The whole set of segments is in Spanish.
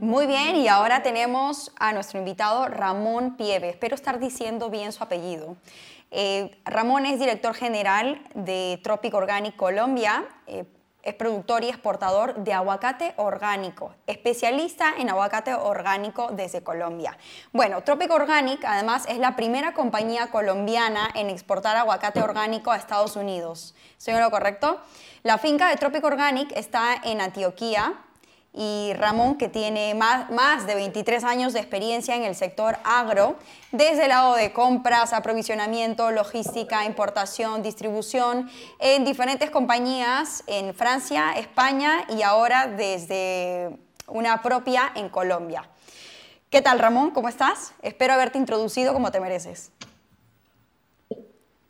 Muy bien, y ahora tenemos a nuestro invitado Ramón Pieve. Espero estar diciendo bien su apellido. Eh, Ramón es director general de Tropic Organic Colombia. Eh, es productor y exportador de aguacate orgánico, especialista en aguacate orgánico desde Colombia. Bueno, Tropic Organic además es la primera compañía colombiana en exportar aguacate orgánico a Estados Unidos. ¿Soy lo correcto? La finca de Tropic Organic está en Antioquía, y Ramón, que tiene más, de 23 años de experiencia en el sector agro, desde el lado de compras, aprovisionamiento, logística, importación, distribución, en diferentes compañías en Francia, España y ahora desde una propia en Colombia. ¿Qué tal, Ramón? ¿Cómo estás? Espero haberte introducido como te mereces.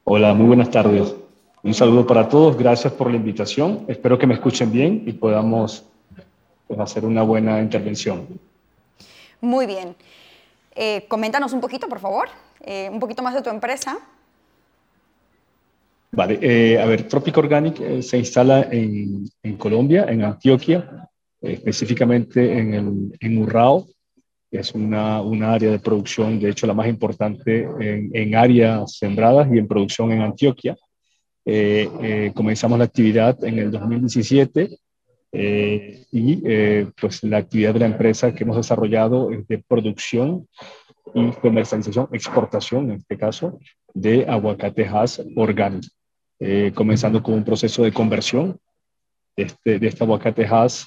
Hola, muy buenas tardes. Un saludo para todos, gracias por la invitación. Espero que me escuchen bien y podamos pues, hacer una buena intervención. Muy bien. Eh, coméntanos un poquito, por favor, eh, un poquito más de tu empresa. Vale, eh, a ver, Tropic Organic se instala en, en, Colombia, en Antioquia, específicamente en, el, en Urrao, que es una, una, área de producción, de hecho la más importante en, en áreas sembradas y en producción en Antioquia. comenzamos la actividad en el 2017 eh, y eh, pues la actividad de la empresa que hemos desarrollado es de producción y comercialización, exportación en este caso, de aguacate Hass orgánico, eh, comenzando con un proceso de conversión de este, de este aguacate Hass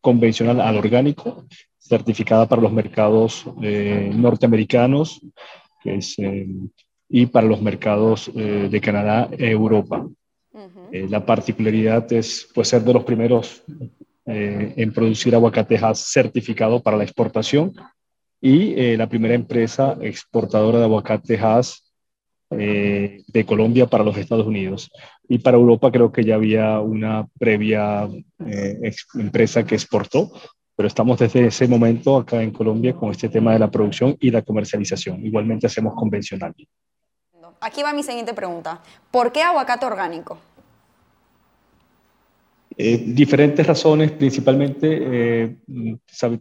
convencional al orgánico, certificada para los mercados norteamericanos y para los mercados de Canadá Eh, la particularidad es pues, ser de los primeros eh, en producir aguacatejas certificado para la exportación y eh, la primera empresa exportadora de aguacatejas de Colombia para los Estados Unidos. Y para Europa creo que ya había una previa empresa que exportó, pero estamos desde ese momento acá en Colombia con este tema de la producción y la comercialización. Igualmente hacemos convencional. Aquí va mi siguiente pregunta. ¿Por qué aguacate orgánico? Eh, diferentes razones, principalmente eh,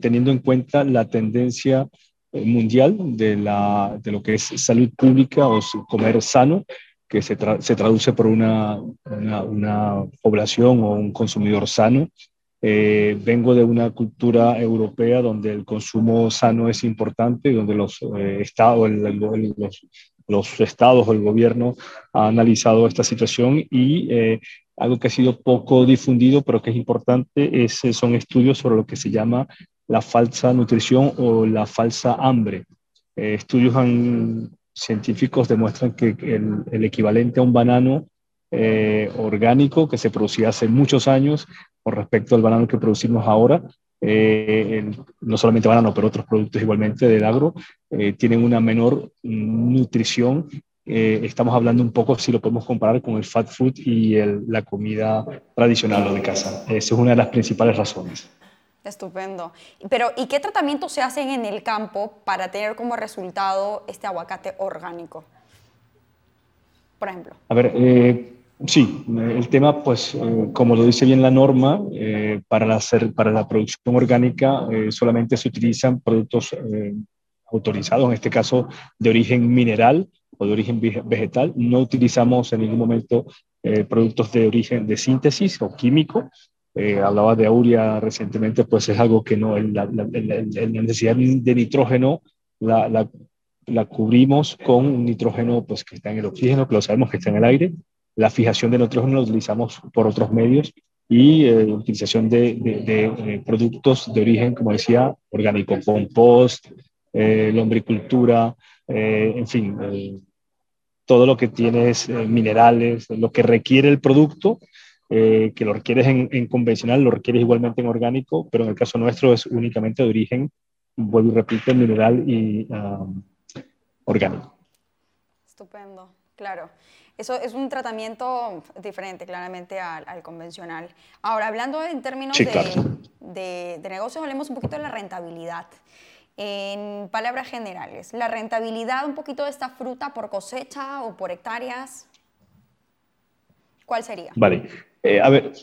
teniendo en cuenta la tendencia eh, mundial de, lo que es salud pública o comer sano, que se, traduce por una, población o un consumidor sano. vengo de una cultura europea donde el consumo sano es importante, donde los estados, los, los estados o el gobierno ha analizado esta situación y algo que ha sido poco difundido, pero que es importante, es, son estudios sobre lo que se llama la falsa nutrición o la falsa hambre. Eh, estudios científicos demuestran que el, equivalente a un banano eh, orgánico que se producía hace muchos años con respecto al banano que producimos ahora, eh, no solamente banano, pero otros productos igualmente del agro, tienen una menor nutrición eh, estamos hablando un poco si lo podemos comparar con el fat food y la comida tradicional o de casa. Esa es una de las principales razones. Estupendo. Pero, ¿y qué tratamientos se hacen en el campo para tener como resultado este aguacate orgánico? Por ejemplo. A ver, eh, sí, el tema, pues, eh, como lo dice bien la norma, para, la, para la producción orgánica solamente se utilizan productos autorizados, en este caso de origen mineral, o de origen vegetal. No utilizamos en ningún momento eh, productos de origen de síntesis o químico. Eh, hablaba de auria recientemente, pues es algo que no, la, necesidad de nitrógeno la, la, cubrimos con un nitrógeno pues, que está en el oxígeno, que lo sabemos que está en el aire. La fijación de nitrógeno la utilizamos por otros medios y eh, utilización de, de, productos de origen, como decía, orgánico, compost, lombricultura, eh, en fin, todo lo que tienes, eh, minerales, lo que requiere el producto, eh, que lo requieres en, convencional, lo requieres igualmente en orgánico, pero en el caso nuestro es únicamente de origen, vuelvo y repito, mineral y um, orgánico. Estupendo, claro. Eso es un tratamiento diferente, claramente, al, convencional. Ahora, hablando en términos de, de, de negocios, hablemos un poquito de la rentabilidad en palabras generales, la rentabilidad un poquito de esta fruta por cosecha o por hectáreas, ¿cuál sería? Vale, eh, a ver,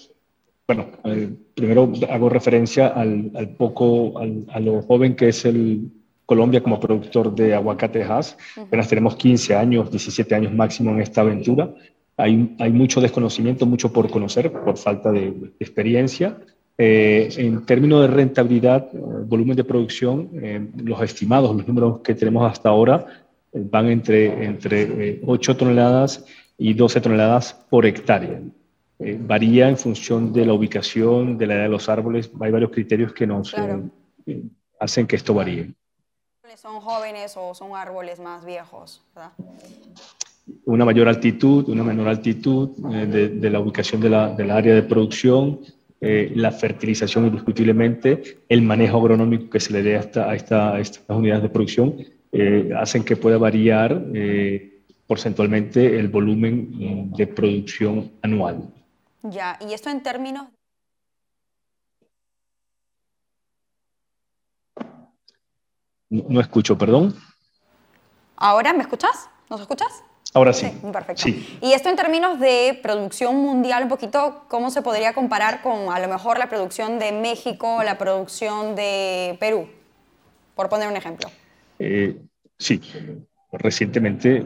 bueno, eh, primero hago referencia al, poco, a lo joven que es el Colombia como productor de aguacate Hass. Apenas tenemos 15 años, 17 años máximo en esta aventura. Hay, hay mucho desconocimiento, mucho por conocer, por falta de, experiencia. Eh, en términos de rentabilidad, eh, volumen de producción, los estimados, los números que tenemos hasta ahora van entre, entre 8 toneladas y 12 toneladas por hectárea. Eh, varía en función de la ubicación, de la edad de los árboles. Hay varios criterios que nos eh, eh, hacen que esto varíe. ¿Son jóvenes o son árboles más viejos? Una mayor altitud, una menor altitud de, la ubicación de la, del área de producción, la fertilización indiscutiblemente, el manejo agronómico que se le dé a, esta, a, esta, estas unidades de producción, hacen que pueda variar porcentualmente el volumen de producción anual. Ya, y esto en términos... No, escucho, perdón. ¿Ahora me escuchas? ¿Nos escuchas? Ahora sí. perfecto. Y esto en términos de producción mundial, un poquito, ¿cómo se podría comparar con a lo mejor la producción de México, la producción de Perú? Por poner un ejemplo. Eh, sí, recientemente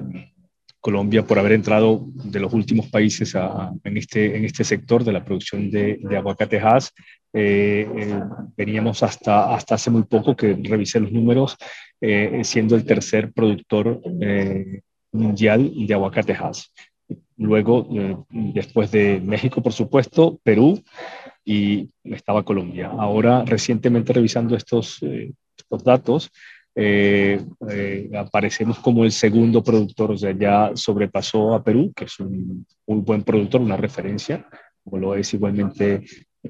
Colombia por haber entrado de los últimos países en, este, en este sector de la producción de, aguacatejas. Eh, eh, veníamos hasta, hasta hace muy poco que revisé los números, eh, siendo el tercer productor mundial de aguacatejas. Luego, después de México, por supuesto, Perú y estaba Colombia. Ahora, recientemente revisando estos, estos datos, eh, eh, aparecemos como el segundo productor, o sea, ya sobrepasó a Perú, que es un muy buen productor, una referencia, como lo es igualmente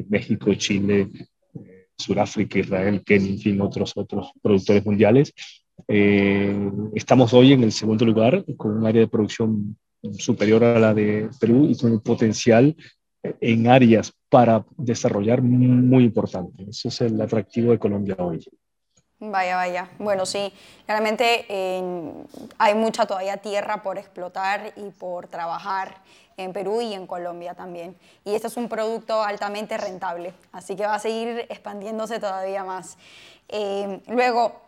México, Chile, eh, Sudáfrica, Israel, Kenia, en fin, otros, otros productores mundiales. estamos hoy en el segundo lugar con un área de producción superior a la de Perú y con un potencial en áreas para desarrollar muy importante. Eso es el atractivo de Colombia hoy. Vaya, vaya. Bueno, sí, claramente hay mucha todavía tierra por explotar y por trabajar en Perú y en Colombia también. Y este es un producto altamente rentable, así que va a seguir expandiéndose todavía más. Eh, luego,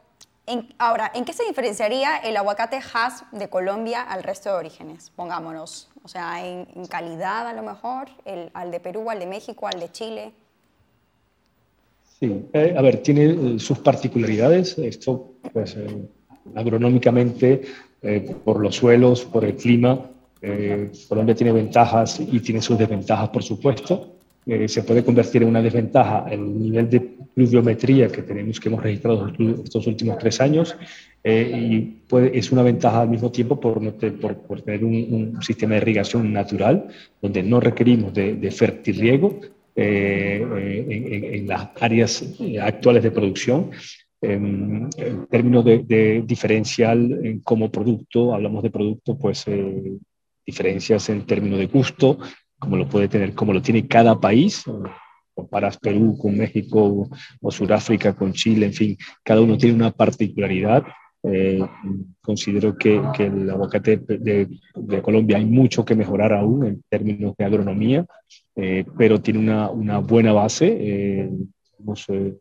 ahora, ¿en qué se diferenciaría el aguacate Hass de Colombia al resto de orígenes? Pongámonos, o sea, en, calidad a lo mejor, al de Perú, al de México, al de Chile. Sí, eh, a ver, tiene eh, sus particularidades. Esto, pues, eh, agronómicamente, por los suelos, por el clima, Colombia tiene ventajas y tiene sus desventajas, por supuesto. se puede convertir en una desventaja el nivel de pluviometría que tenemos, que hemos registrado estos últimos tres años, y puede, es una ventaja al mismo tiempo por, por, por tener un, sistema de irrigación natural, donde no requerimos de, de fertirriego, eh, en, las áreas actuales de producción. En, términos de, diferencial como producto, hablamos de producto, pues eh, diferencias en términos de gusto, como lo puede tener, como lo tiene cada país. Comparas Perú con México o Sudáfrica con Chile, en fin, cada uno tiene una particularidad eh, considero que, que, el aguacate de, de, Colombia hay mucho que mejorar aún en términos de agronomía, eh, pero tiene una, una buena base. Eh, hemos, en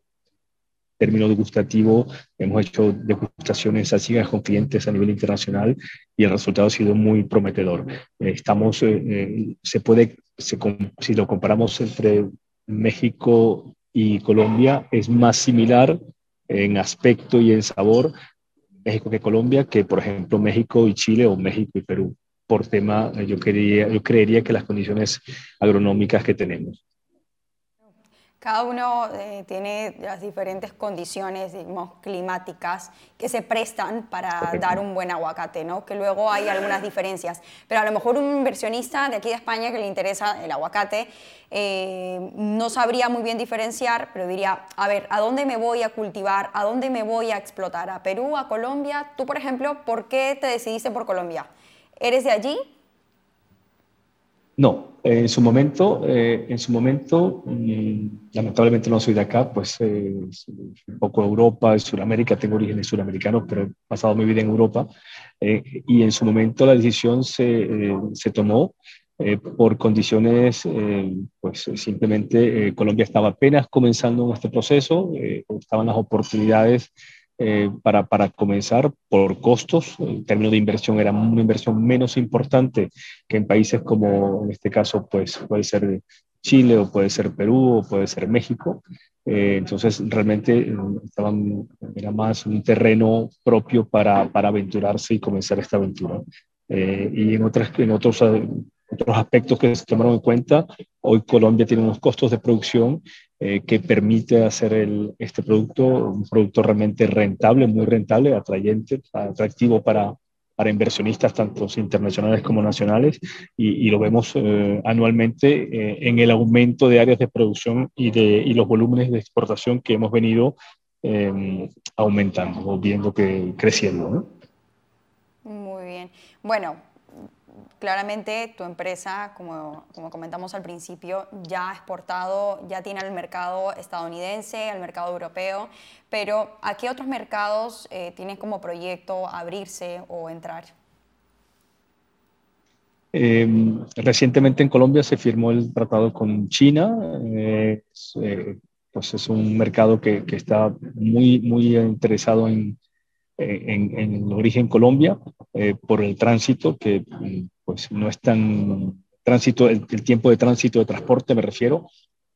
términos degustativos, hemos hecho degustaciones así con clientes a nivel internacional y el resultado ha sido muy prometedor. estamos, se puede, si lo comparamos entre México y Colombia, es más similar en aspecto y en sabor México que Colombia, que por ejemplo México y Chile o México y Perú, por tema, yo, quería, yo creería que las condiciones agronómicas que tenemos. Cada uno eh, tiene las diferentes condiciones digamos, climáticas que se prestan para dar un buen aguacate, ¿no? que luego hay algunas diferencias. Pero a lo mejor un inversionista de aquí de España que le interesa el aguacate eh, no sabría muy bien diferenciar, pero diría, a ver, ¿a dónde me voy a cultivar? ¿A dónde me voy a explotar? ¿A Perú? ¿A Colombia? Tú, por ejemplo, ¿por qué te decidiste por Colombia? ¿Eres de allí? No, en su momento, eh, en su momento, mm, lamentablemente no soy de acá, pues eh, un poco Europa, Sudamérica, tengo orígenes suramericanos, pero he pasado mi vida en Europa. Eh, y en su momento la decisión se, se tomó por condiciones, pues simplemente Colombia estaba apenas comenzando en este proceso, estaban las oportunidades para, para, comenzar por costos. En términos de inversión, era una inversión menos importante que en países como, en este caso, pues puede ser Chile o puede ser Perú o puede ser México. Eh, entonces, realmente eh, estaban, era más un terreno propio para, para aventurarse y comenzar esta aventura. Eh, y en, otras, en otros, otros aspectos que se tomaron en cuenta, hoy Colombia tiene unos costos de producción que permite hacer este producto un producto realmente rentable, muy rentable, atrayente, atractivo para, para inversionistas tanto internacionales como nacionales y, lo vemos eh, anualmente eh, en el aumento de áreas de producción y, de, y los volúmenes de exportación que hemos venido em, aumentando o viendo que creciendo. Muy bien. Bueno, claramente tu empresa, como, como, comentamos al principio, ya ha exportado, ya tiene el mercado estadounidense, el mercado europeo, pero ¿a qué otros mercados eh, tienes como proyecto abrirse o entrar? Em, recientemente en Colombia se firmó el tratado con China. Eh, eh, pues es un mercado que, que, está muy, muy interesado en, en, en el origen Colombia por el tránsito que pues no es tan tránsito, el, tiempo de tránsito de transporte me refiero,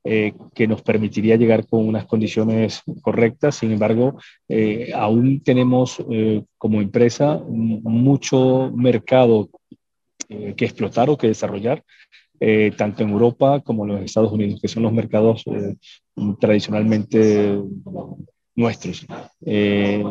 eh, que nos permitiría llegar con unas condiciones correctas. Sin embargo, eh, aún tenemos eh, como empresa mucho mercado que explotar o que desarrollar, tanto en Europa como en los Estados Unidos, que son los mercados tradicionalmente nuestros.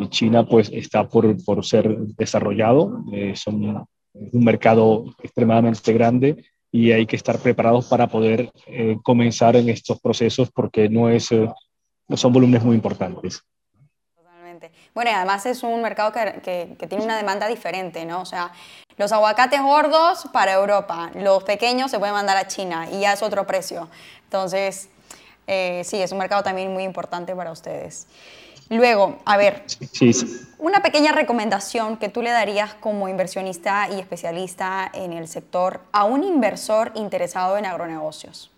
China pues está por, por ser desarrollado, son es un mercado extremadamente grande y hay que estar preparados para poder eh, comenzar en estos procesos porque no, es, eh, no son volúmenes muy importantes. Totalmente. Bueno, y además es un mercado que, que, tiene una demanda diferente, ¿no? O sea, los aguacates gordos para Europa, los pequeños se pueden mandar a China y ya es otro precio. Entonces, eh, sí, es un mercado también muy importante para ustedes. Luego, a ver, una pequeña recomendación que tú le darías como inversionista y especialista en el sector a un inversor interesado en agronegocios.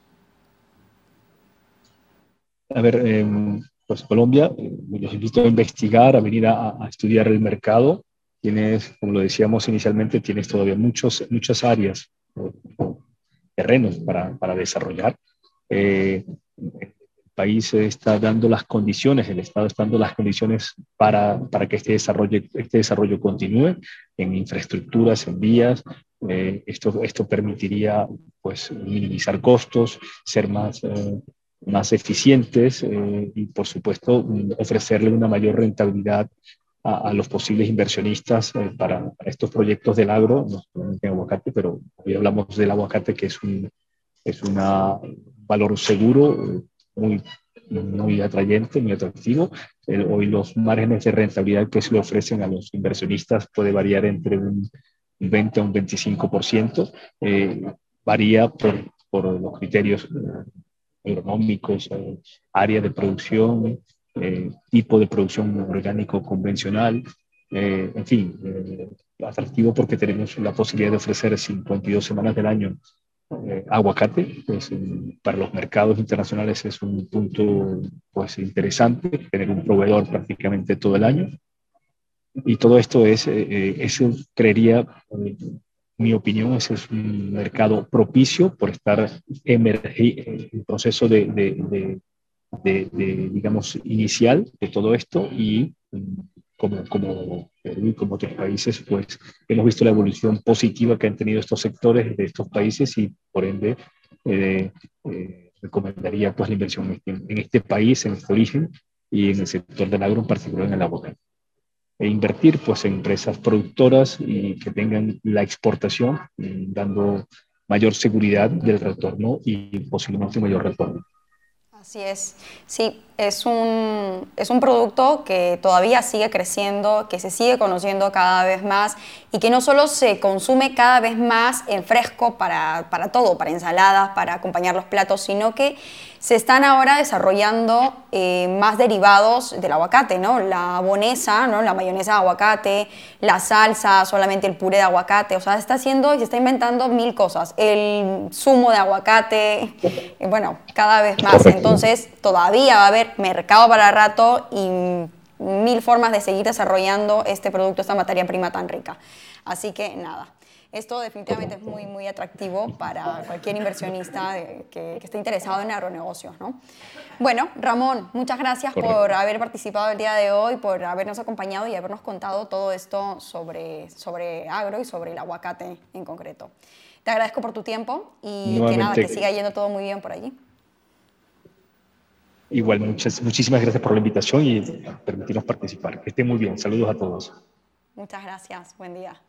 A ver, em, pues Colombia, eh, los invito a investigar, a venir a, estudiar el mercado. Tienes, como lo decíamos inicialmente, tienes todavía muchos, muchas áreas, terrenos para, para desarrollar. Eh, país está dando las condiciones, el Estado está dando las condiciones para, para que este desarrollo, este desarrollo continúe en infraestructuras, en vías. Eh, esto, esto permitiría pues, minimizar costos, ser más, eh, más eficientes eh, y, por supuesto, ofrecerle una mayor rentabilidad a, a los posibles inversionistas para, estos proyectos del agro, no solamente en aguacate, pero hoy hablamos del aguacate que es un es una valor seguro muy, muy atrayente, muy atractivo. hoy los márgenes de rentabilidad que se le ofrecen a los inversionistas puede variar entre un 20 a un 25%. Eh, varía por, por, los criterios eh, agronómicos, eh, área de producción, tipo de producción orgánico convencional, en fin, atractivo porque tenemos la posibilidad de ofrecer 52 semanas del año eh, aguacate, pues, para los mercados internacionales es un punto pues, interesante, tener un proveedor prácticamente todo el año. Y todo esto es, eh, eh, eso creería, mi opinión, ese es un mercado propicio por estar en el proceso de, de, de, de, digamos, inicial de todo esto y como, como Perú y como otros países, pues hemos visto la evolución positiva que han tenido estos sectores de estos países y por ende eh, eh, recomendaría pues la inversión en, este país, en este origen y en el sector del agro, en particular en el aguacate. E invertir pues en empresas productoras y que tengan la exportación, dando mayor seguridad del retorno y posiblemente mayor retorno. Así es, sí, es un, es un producto que todavía sigue creciendo, que se sigue conociendo cada vez más y que no solo se consume cada vez más en fresco para, para todo, para ensaladas, para acompañar los platos, sino que se están ahora desarrollando eh, más derivados del aguacate, ¿no? La bonesa, ¿no? La mayonesa de aguacate, la salsa, solamente el puré de aguacate, o sea, se está haciendo y se está inventando mil cosas. El zumo de aguacate, eh, bueno, cada vez más. Entonces, todavía va a haber mercado para rato y mil formas de seguir desarrollando este producto, esta materia prima tan rica. Así que nada. Esto definitivamente es muy, muy atractivo para cualquier inversionista que, esté interesado en agronegocios. ¿no? Bueno, Ramón, muchas gracias por haber participado el día de hoy, por habernos acompañado y habernos contado todo esto sobre, sobre agro y sobre el aguacate en concreto. Te agradezco por tu tiempo y que nada, que siga yendo todo muy bien por allí. Igual, muchas, muchísimas gracias por la invitación y permitirnos participar. Que esté muy bien. Saludos a todos. Muchas gracias. Buen día.